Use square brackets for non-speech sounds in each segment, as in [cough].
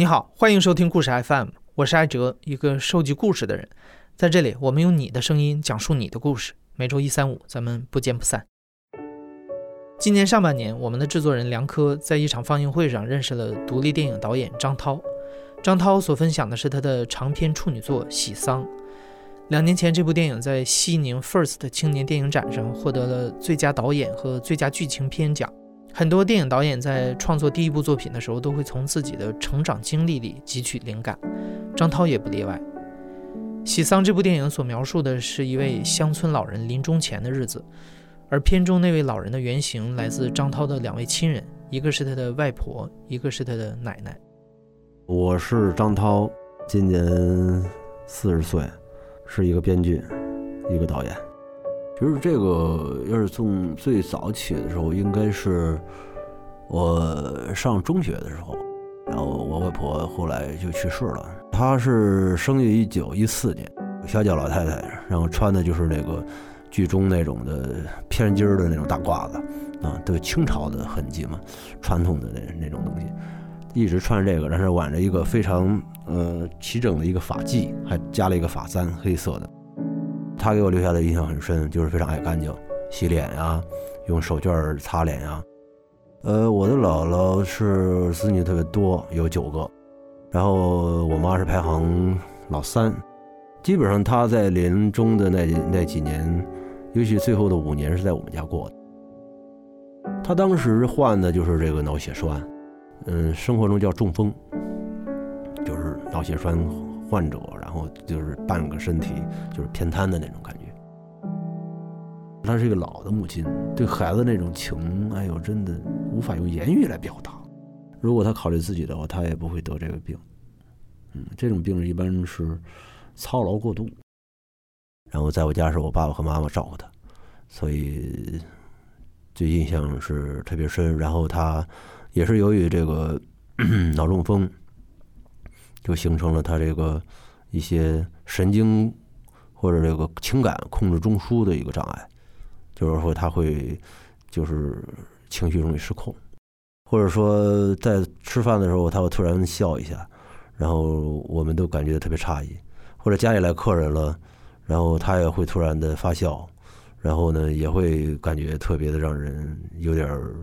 你好，欢迎收听故事 FM，我是艾哲，一个收集故事的人。在这里，我们用你的声音讲述你的故事。每周一、三、五，咱们不见不散。今年上半年，我们的制作人梁科在一场放映会上认识了独立电影导演张涛。张涛所分享的是他的长篇处女作《喜丧》。两年前，这部电影在西宁 First 青年电影展上获得了最佳导演和最佳剧情片奖。很多电影导演在创作第一部作品的时候，都会从自己的成长经历里汲取灵感，张涛也不例外。《喜丧》这部电影所描述的是一位乡村老人临终前的日子，而片中那位老人的原型来自张涛的两位亲人，一个是他的外婆，一个是他的奶奶。我是张涛，今年四十岁。是一个编剧，一个导演。其实这个要是从最早起的时候，应该是我上中学的时候，然后我外婆后来就去世了。她是生于一九一四年，小脚老太太，然后穿的就是那个剧中那种的偏襟儿的那种大褂子，啊，都清朝的痕迹嘛，传统的那那种东西。一直穿着这个，然后挽着一个非常呃齐整的一个发髻，还加了一个发簪，黑色的。他给我留下的印象很深，就是非常爱干净，洗脸呀，用手绢擦脸呀。呃，我的姥姥是子女特别多，有九个，然后我妈是排行老三。基本上她在临终的那那几年，尤其最后的五年是在我们家过的。她当时患的就是这个脑血栓。嗯，生活中叫中风，就是脑血栓患者，然后就是半个身体就是偏瘫的那种感觉。她是一个老的母亲，对孩子那种情，哎呦，真的无法用言语来表达。如果她考虑自己的话，她也不会得这个病。嗯，这种病一般是操劳过度。然后在我家是我爸爸和妈妈照顾她，所以这印象是特别深。然后她。也是由于这个 [clears throat] 脑中风，就形成了他这个一些神经或者这个情感控制中枢的一个障碍，就是说他会就是情绪容易失控，或者说在吃饭的时候他会突然笑一下，然后我们都感觉特别诧异，或者家里来客人了，然后他也会突然的发笑，然后呢也会感觉特别的让人有点儿。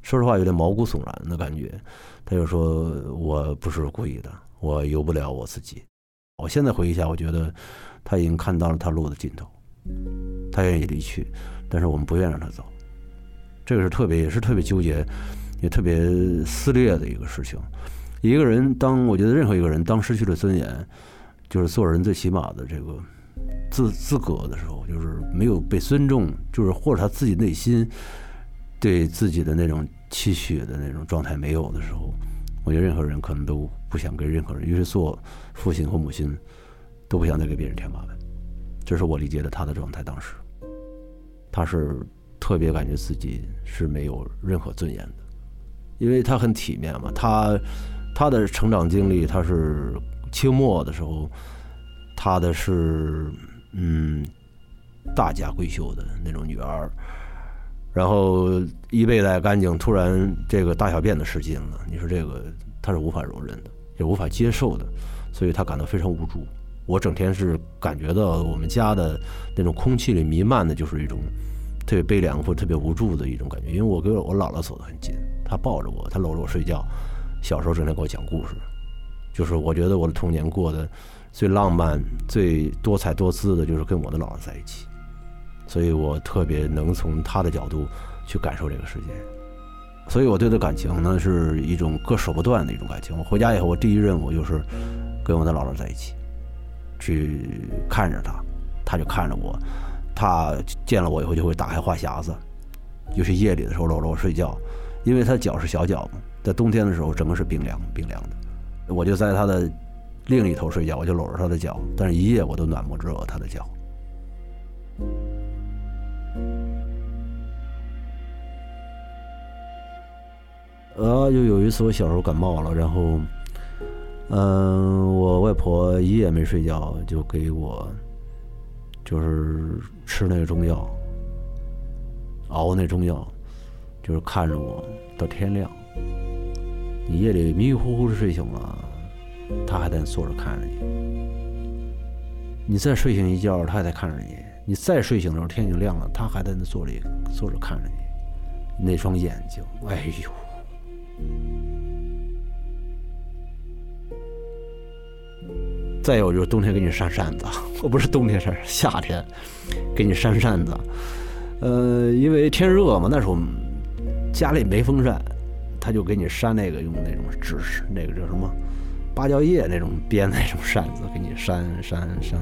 说实话，有点毛骨悚然的感觉。他就说：“我不是故意的，我由不了我自己。”我现在回忆一下，我觉得他已经看到了他路的尽头，他愿意离去，但是我们不愿让他走。这个是特别，也是特别纠结，也特别撕裂的一个事情。一个人，当我觉得任何一个人当失去了尊严，就是做人最起码的这个资资格的时候，就是没有被尊重，就是或者他自己内心。对自己的那种期许的那种状态没有的时候，我觉得任何人可能都不想跟任何人，于是做父亲或母亲都不想再给别人添麻烦。这是我理解的他的状态。当时，他是特别感觉自己是没有任何尊严的，因为他很体面嘛。他他的成长经历，他是清末的时候，他的是嗯大家闺秀的那种女儿。然后衣被带干净，突然这个大小便的失禁了。你说这个他是无法容忍的，也无法接受的，所以他感到非常无助。我整天是感觉到我们家的那种空气里弥漫的就是一种特别悲凉或特别无助的一种感觉。因为我跟我姥姥走得很近，她抱着我，她搂着我睡觉，小时候整天给我讲故事，就是我觉得我的童年过得最浪漫、最多彩多姿的，就是跟我的姥姥在一起。所以我特别能从他的角度去感受这个世界，所以我对他感情呢是一种割舍不断的一种感情。我回家以后，我第一任务就是跟我的姥姥在一起，去看着他，他就看着我，他见了我以后就会打开话匣子，尤其夜里的时候搂着我睡觉，因为他脚是小脚嘛，在冬天的时候整个是冰凉冰凉的，我就在他的另一头睡觉，我就搂着他的脚，但是一夜我都暖不热他的脚。呃，就有一次我小时候感冒了，然后，嗯，我外婆一夜没睡觉，就给我，就是吃那个中药，熬那中药，就是看着我到天亮，你夜里迷迷糊糊的睡醒了，他还在那坐着看着你；你再睡醒一觉，他还在看着你；你再睡醒的时候，天已经亮了，他还在那坐里坐着看着你。那双眼睛，哎呦！再有就是冬天给你扇扇子，我不是冬天扇，夏天给你扇扇子。呃，因为天热嘛，那时候家里没风扇，他就给你扇那个用那种纸，那个叫什么芭蕉叶那种编的那种扇子，给你扇扇扇。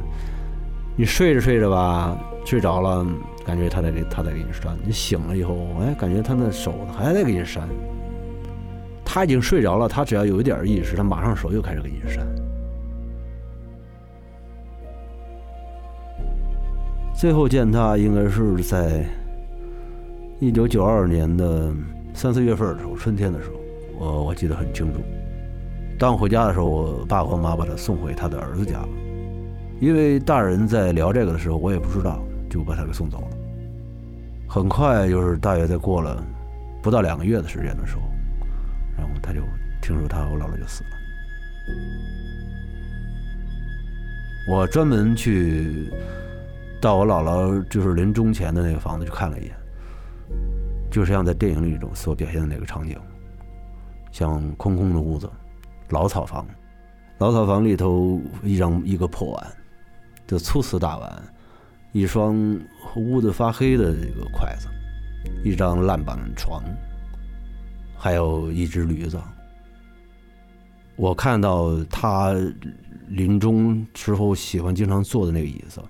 你睡着睡着吧，睡着了，感觉他在给他在给你扇。你醒了以后，哎，感觉他那手还在给你扇。他已经睡着了，他只要有一点意识，他马上手又开始给你扇。最后见他应该是在一九九二年的三四月份的时候，春天的时候，我我记得很清楚。当回家的时候，我爸和我妈把他送回他的儿子家了。因为大人在聊这个的时候，我也不知道，就把他给送走了。很快就是大约在过了不到两个月的时间的时候，然后他就听说他我姥姥就死了。我专门去。到我姥姥就是临终前的那个房子去看了一眼，就是像在电影里中所表现的那个场景，像空空的屋子，老草房，老草房里头一张一个破碗，就粗瓷大碗，一双污的发黑的这个筷子，一张烂板床，还有一只驴子。我看到他临终时候喜欢经常坐的那个椅子。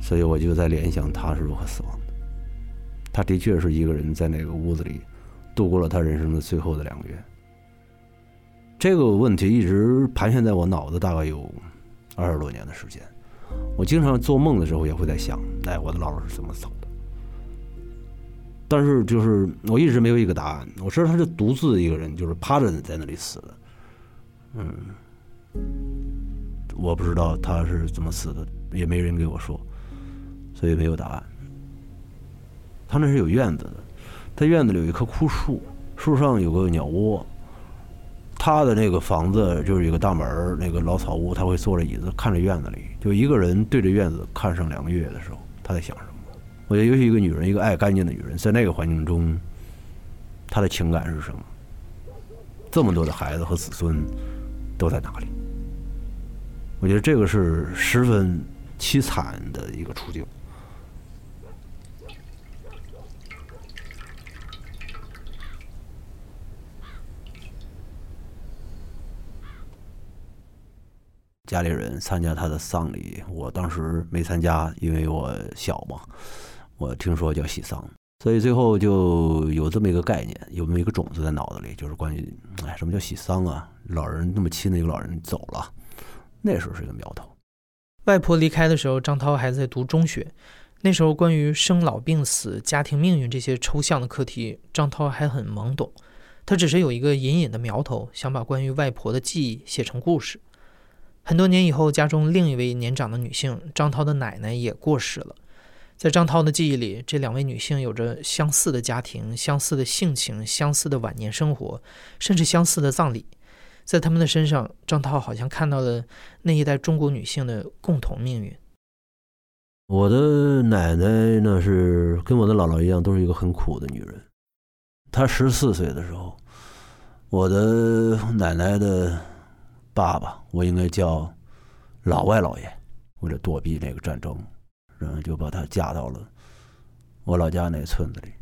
所以我就在联想他是如何死亡的。他的确是一个人在那个屋子里度过了他人生的最后的两个月。这个问题一直盘旋在我脑子，大概有二十多年的时间。我经常做梦的时候也会在想：哎，我的姥姥是怎么走？但是就是我一直没有一个答案。我知道他是独自一个人，就是趴着在那里死的。嗯，我不知道他是怎么死的。也没人给我说，所以没有答案。他那是有院子的，他院子里有一棵枯树，树上有个鸟窝。他的那个房子就是一个大门那个老草屋，他会坐着椅子看着院子里，就一个人对着院子看上两个月的时候，他在想什么？我觉得，尤其一个女人，一个爱干净的女人，在那个环境中，她的情感是什么？这么多的孩子和子孙都在哪里？我觉得这个是十分。凄惨的一个处境。家里人参加他的丧礼，我当时没参加，因为我小嘛。我听说叫喜丧，所以最后就有这么一个概念，有这么一个种子在脑子里，就是关于哎，什么叫喜丧啊？老人那么亲的一个老人走了，那时候是一个苗头。外婆离开的时候，张涛还在读中学。那时候，关于生老病死、家庭命运这些抽象的课题，张涛还很懵懂。他只是有一个隐隐的苗头，想把关于外婆的记忆写成故事。很多年以后，家中另一位年长的女性张涛的奶奶也过世了。在张涛的记忆里，这两位女性有着相似的家庭、相似的性情、相似的晚年生活，甚至相似的葬礼。在他们的身上，张涛好像看到了那一代中国女性的共同命运。我的奶奶呢，是跟我的姥姥一样，都是一个很苦的女人。她十四岁的时候，我的奶奶的爸爸，我应该叫老外老爷，为了躲避那个战争，然后就把她嫁到了我老家那个村子里。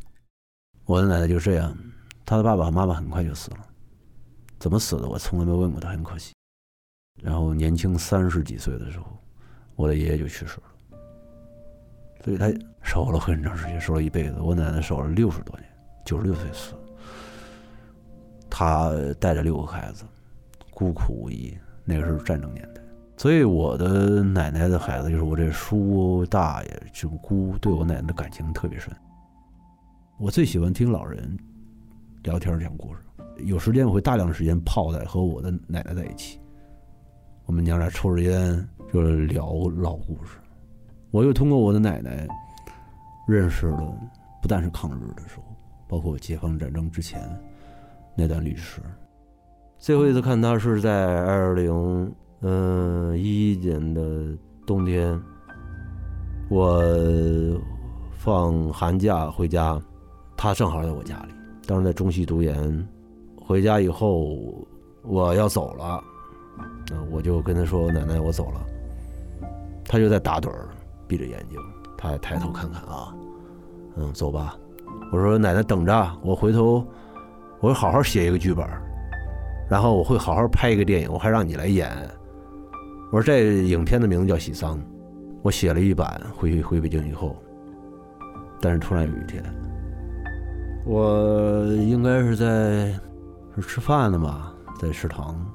我的奶奶就这样，她的爸爸妈妈很快就死了。怎么死的？我从来没问过她，很可惜。然后年轻三十几岁的时候，我的爷爷就去世了，所以他守了很长时间，守了一辈子。我奶奶守了六十多年，九十六岁死。他带着六个孩子，孤苦无依。那个是战争年代，所以我的奶奶的孩子，就是我这叔大爷，这姑，对我奶奶的感情特别深。我最喜欢听老人聊天讲故事。有时间我会大量时间泡在和我的奶奶在一起，我们娘俩抽着烟就是聊老故事。我又通过我的奶奶认识了，不但是抗日的时候，包括解放战争之前，那段历史。最后一次看他是在二零嗯一一年的冬天，我放寒假回家，他正好在我家里，当时在中戏读研。回家以后我要走了，嗯，我就跟他说：“奶奶，我走了。”他就在打盹儿，闭着眼睛，他还抬头看看啊，嗯，走吧。我说：“奶奶等着，我回头我会好好写一个剧本。”然后我会好好拍一个电影，我还让你来演。我说这影片的名字叫《喜丧》，我写了一版，回回北京以后。但是突然有一天，我应该是在是吃饭呢吧，在食堂，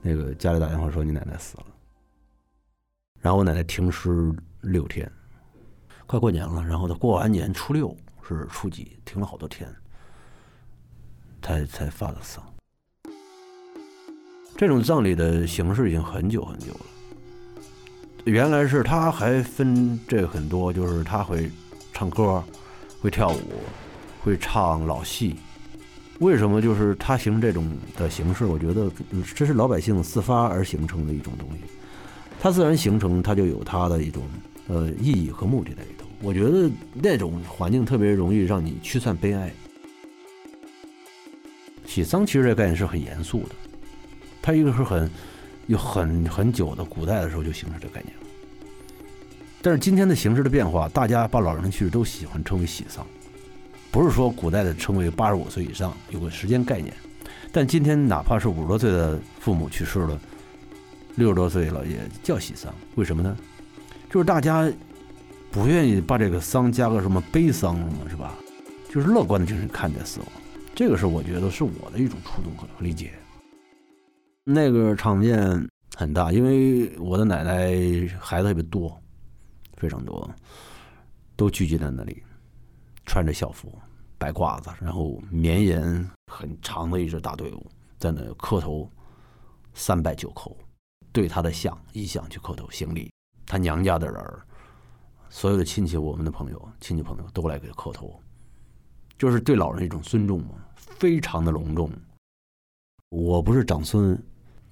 那个家里打电话说你奶奶死了。然后我奶奶停尸六天，快过年了，然后她过完年初六是初几，停了好多天，才才发的丧。这种葬礼的形式已经很久很久了。原来是他还分这很多，就是他会唱歌，会跳舞，会唱老戏。为什么就是他形成这种的形式？我觉得这是老百姓自发而形成的一种东西。它自然形成，它就有它的一种呃意义和目的在里头。我觉得那种环境特别容易让你驱散悲哀。喜丧其实这概念是很严肃的。它一个是很有很很久的古代的时候就形成这个概念了，但是今天的形式的变化，大家把老人去世都喜欢称为喜丧，不是说古代的称为八十五岁以上有个时间概念，但今天哪怕是五十多岁的父母去世了，六十多岁了也叫喜丧，为什么呢？就是大家不愿意把这个丧加个什么悲伤什么是吧？就是乐观的精神看待死亡，这个是我觉得是我的一种触动和理解。那个场面很大，因为我的奶奶孩子特别多，非常多，都聚集在那里，穿着校服，白褂子，然后绵延很长的一支大队伍在那磕头，三拜九叩，对他的像遗像去磕头行礼。他娘家的人，所有的亲戚，我们的朋友，亲戚朋友都来给他磕头，就是对老人一种尊重嘛，非常的隆重。我不是长孙。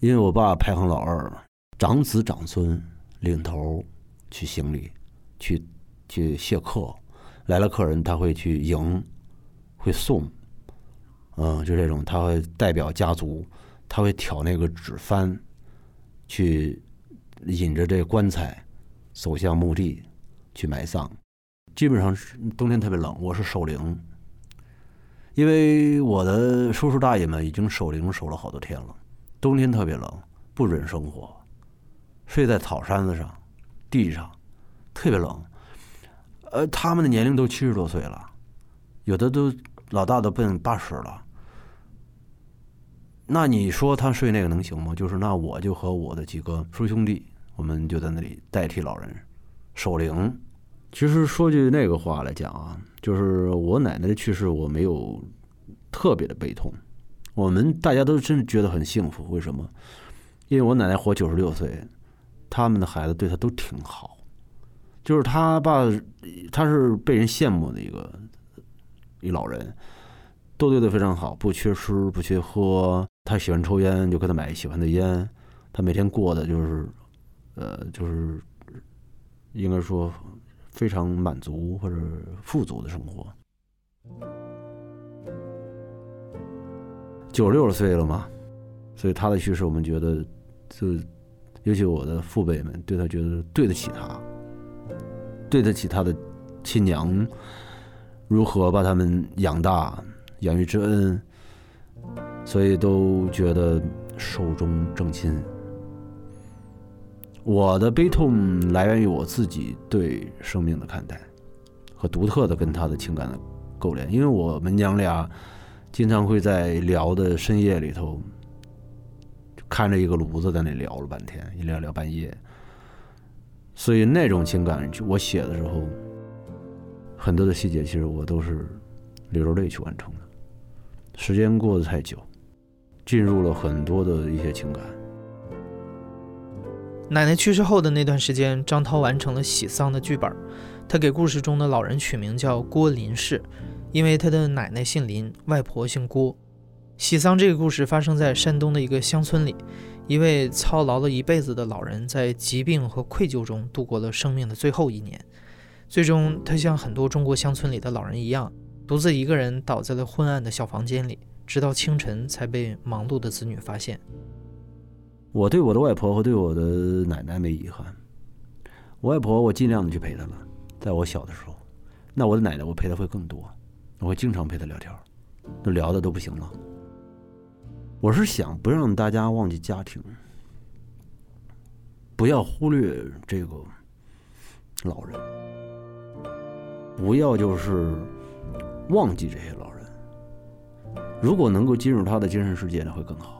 因为我爸排行老二，长子长孙领头去行礼，去去谢客，来了客人他会去迎，会送，嗯，就这种他会代表家族，他会挑那个纸幡，去引着这棺材走向墓地去埋葬。基本上是冬天特别冷，我是守灵，因为我的叔叔大爷们已经守灵守了好多天了。冬天特别冷，不准生火，睡在草山子上，地上，特别冷。呃，他们的年龄都七十多岁了，有的都老大都奔八十了。那你说他睡那个能行吗？就是那我就和我的几个叔兄弟，我们就在那里代替老人守灵。其实说句那个话来讲啊，就是我奶奶的去世，我没有特别的悲痛。我们大家都真是觉得很幸福，为什么？因为我奶奶活九十六岁，他们的孩子对她都挺好，就是他爸，他是被人羡慕的一个一老人，都对他非常好，不缺吃不缺喝，他喜欢抽烟就给他买喜欢的烟，他每天过的就是，呃，就是应该说非常满足或者富足的生活。九十六岁了嘛，所以他的去世，我们觉得，就尤其我的父辈们对他觉得对得起他，对得起他的亲娘，如何把他们养大，养育之恩，所以都觉得寿终正寝。我的悲痛来源于我自己对生命的看待和独特的跟他的情感的勾连，因为我们娘俩。经常会在聊的深夜里头，看着一个炉子在那聊了半天，一聊聊半夜。所以那种情感，我写的时候，很多的细节其实我都是流着泪去完成的。时间过得太久，进入了很多的一些情感。奶奶去世后的那段时间，张涛完成了喜丧的剧本，他给故事中的老人取名叫郭林氏。因为他的奶奶姓林，外婆姓郭。喜丧这个故事发生在山东的一个乡村里，一位操劳了一辈子的老人在疾病和愧疚中度过了生命的最后一年。最终，他像很多中国乡村里的老人一样，独自一个人倒在了昏暗的小房间里，直到清晨才被忙碌的子女发现。我对我的外婆和对我的奶奶没遗憾。我外婆，我尽量的去陪她了，在我小的时候。那我的奶奶，我陪她会更多，我会经常陪他聊天，都聊的都不行了。我是想不让大家忘记家庭，不要忽略这个老人。不要就是忘记这些老人，如果能够进入他的精神世界，那会更好。